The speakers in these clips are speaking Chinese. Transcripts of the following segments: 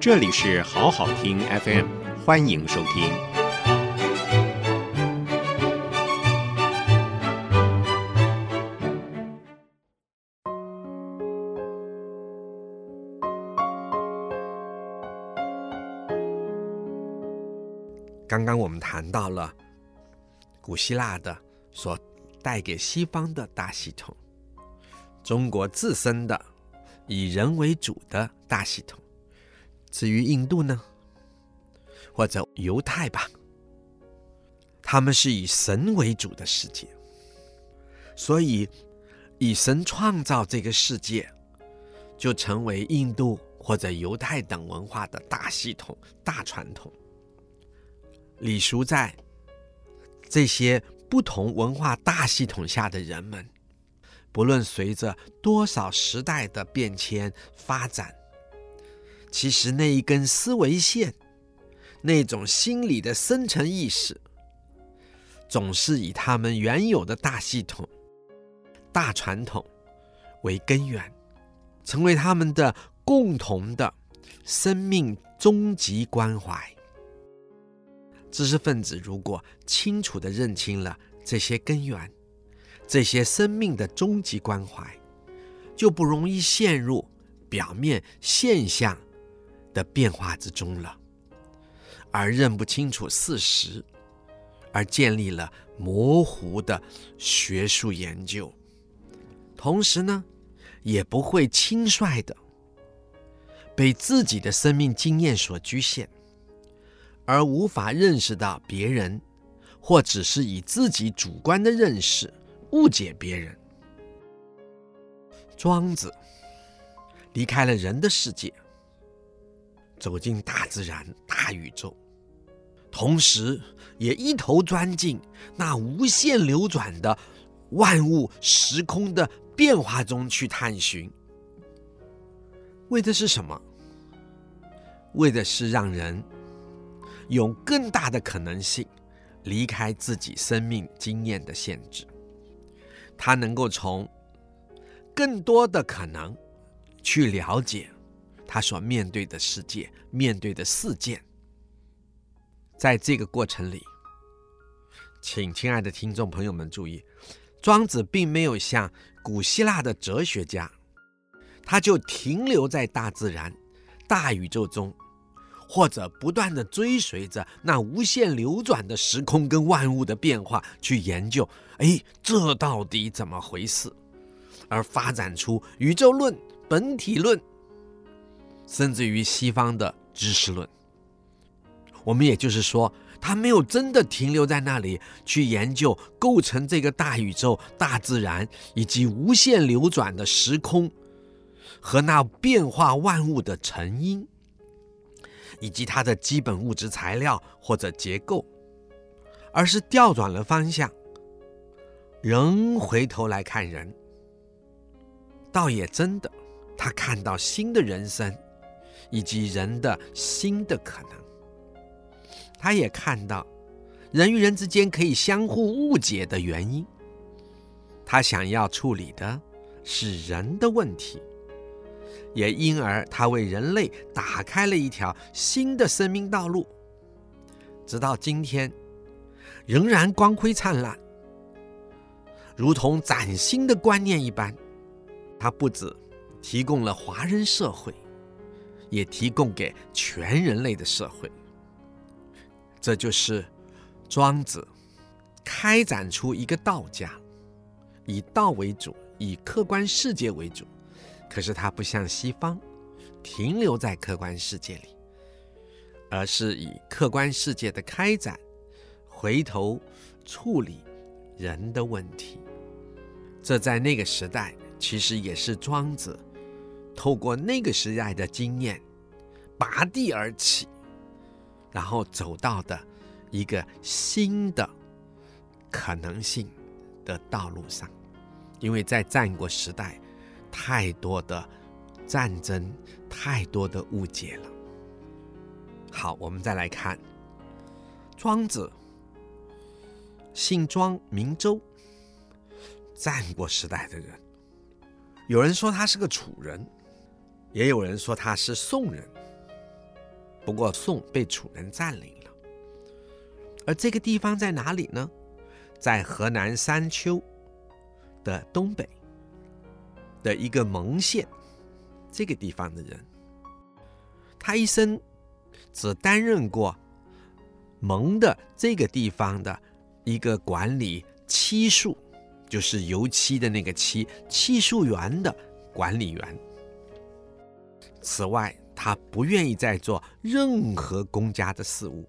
这里是好好听 FM，欢迎收听。刚刚我们谈到了古希腊的所带给西方的大系统，中国自身的以人为主的大系统。至于印度呢，或者犹太吧，他们是以神为主的世界，所以以神创造这个世界，就成为印度或者犹太等文化的大系统、大传统。礼俗在这些不同文化大系统下的人们，不论随着多少时代的变迁发展。其实那一根思维线，那种心理的深层意识，总是以他们原有的大系统、大传统为根源，成为他们的共同的生命终极关怀。知识分子如果清楚地认清了这些根源，这些生命的终极关怀，就不容易陷入表面现象的变化之中了，而认不清楚事实，而建立了模糊的学术研究，同时呢，也不会轻率的被自己的生命经验所局限，而无法认识到别人，或只是以自己主观的认识误解别人。庄子离开了人的世界。走进大自然、大宇宙，同时也一头钻进那无限流转的万物时空的变化中去探寻。为的是什么？为的是让人有更大的可能性离开自己生命经验的限制，他能够从更多的可能去了解。他所面对的世界，面对的事件，在这个过程里，请亲爱的听众朋友们注意，庄子并没有像古希腊的哲学家，他就停留在大自然、大宇宙中，或者不断的追随着那无限流转的时空跟万物的变化去研究，哎，这到底怎么回事？而发展出宇宙论、本体论。甚至于西方的知识论，我们也就是说，他没有真的停留在那里去研究构成这个大宇宙、大自然以及无限流转的时空和那变化万物的成因，以及它的基本物质材料或者结构，而是调转了方向，仍回头来看人，倒也真的，他看到新的人生。以及人的新的可能，他也看到人与人之间可以相互误解的原因。他想要处理的是人的问题，也因而他为人类打开了一条新的生命道路，直到今天仍然光辉灿烂，如同崭新的观念一般。他不止提供了华人社会。也提供给全人类的社会，这就是庄子开展出一个道家，以道为主，以客观世界为主。可是他不像西方停留在客观世界里，而是以客观世界的开展，回头处理人的问题。这在那个时代，其实也是庄子。透过那个时代的经验，拔地而起，然后走到的一个新的可能性的道路上。因为在战国时代，太多的战争，太多的误解了。好，我们再来看庄子，姓庄，名周，战国时代的人，有人说他是个楚人。也有人说他是宋人，不过宋被楚人占领了。而这个地方在哪里呢？在河南山丘的东北的一个蒙县，这个地方的人，他一生只担任过蒙的这个地方的一个管理漆树，就是油漆的那个漆，漆树园的管理员。此外，他不愿意再做任何公家的事务。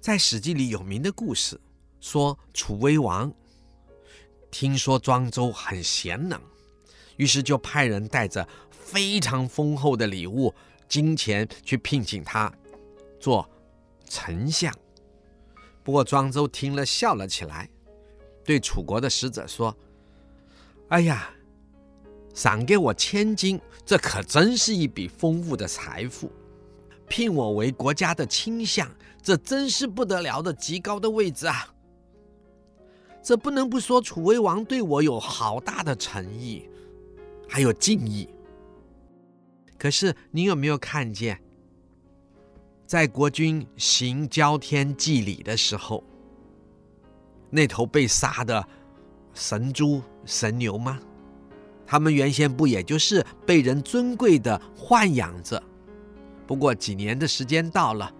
在《史记》里有名的故事说，楚威王听说庄周很贤能，于是就派人带着非常丰厚的礼物、金钱去聘请他做丞相。不过庄周听了笑了起来，对楚国的使者说：“哎呀，赏给我千金，这可真是一笔丰富的财富。”聘我为国家的卿相，这真是不得了的极高的位置啊！这不能不说楚威王对我有好大的诚意，还有敬意。可是你有没有看见，在国君行交天祭礼的时候，那头被杀的神猪神牛吗？他们原先不也就是被人尊贵的豢养着？不过几年的时间到了，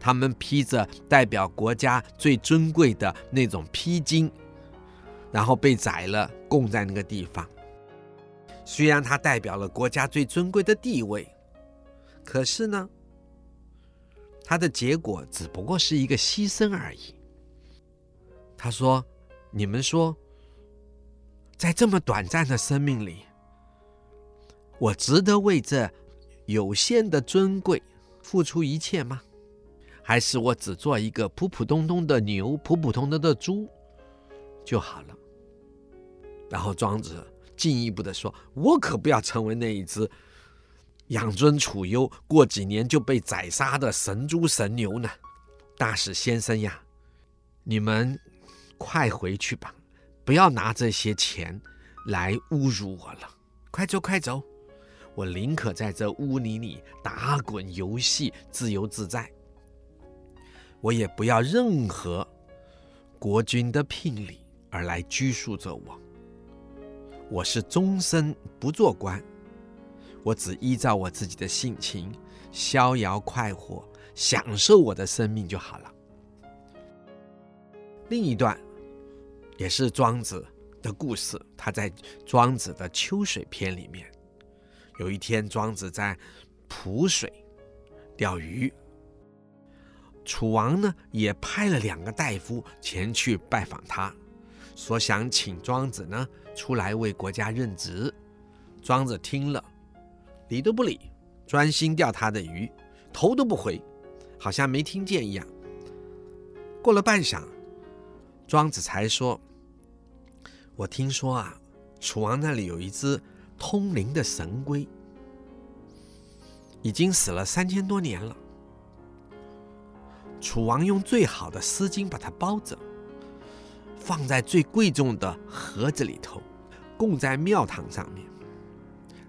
他们披着代表国家最尊贵的那种披巾，然后被宰了，供在那个地方。虽然他代表了国家最尊贵的地位，可是呢，他的结果只不过是一个牺牲而已。他说：“你们说，在这么短暂的生命里，我值得为这？”有限的尊贵，付出一切吗？还是我只做一个普普通通的牛，普普通通的猪就好了？然后庄子进一步的说：“我可不要成为那一只养尊处优，过几年就被宰杀的神猪神牛呢！”大使先生呀，你们快回去吧，不要拿这些钱来侮辱我了。快走，快走！我宁可在这污泥里打滚游戏，自由自在。我也不要任何国君的聘礼而来拘束着我。我是终身不做官，我只依照我自己的性情，逍遥快活，享受我的生命就好了。另一段也是庄子的故事，他在庄子的《秋水篇》里面。有一天，庄子在濮水钓鱼。楚王呢，也派了两个大夫前去拜访他，说想请庄子呢出来为国家任职。庄子听了，理都不理，专心钓他的鱼，头都不回，好像没听见一样。过了半晌，庄子才说：“我听说啊，楚王那里有一只。”通灵的神龟已经死了三千多年了。楚王用最好的丝巾把它包着，放在最贵重的盒子里头，供在庙堂上面，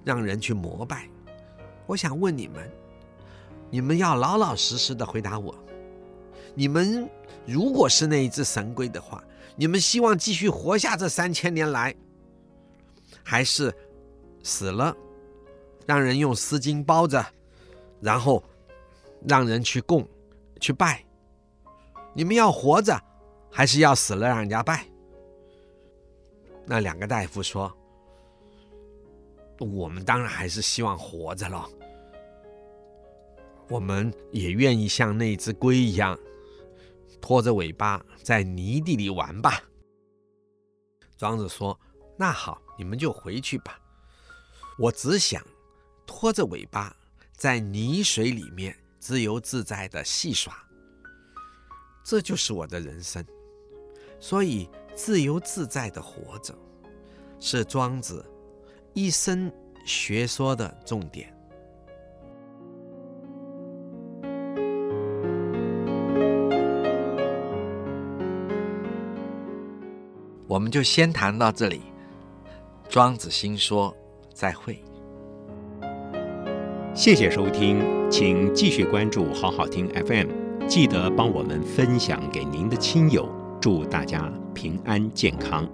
让人去膜拜。我想问你们，你们要老老实实的回答我：你们如果是那一只神龟的话，你们希望继续活下这三千年来，还是？死了，让人用丝巾包着，然后让人去供、去拜。你们要活着，还是要死了让人家拜？那两个大夫说：“我们当然还是希望活着了。我们也愿意像那只龟一样，拖着尾巴在泥地里玩吧。”庄子说：“那好，你们就回去吧。”我只想拖着尾巴在泥水里面自由自在的戏耍，这就是我的人生。所以，自由自在的活着是庄子一生学说的重点。我们就先谈到这里，庄子新说。再会。谢谢收听，请继续关注好好听 FM，记得帮我们分享给您的亲友，祝大家平安健康。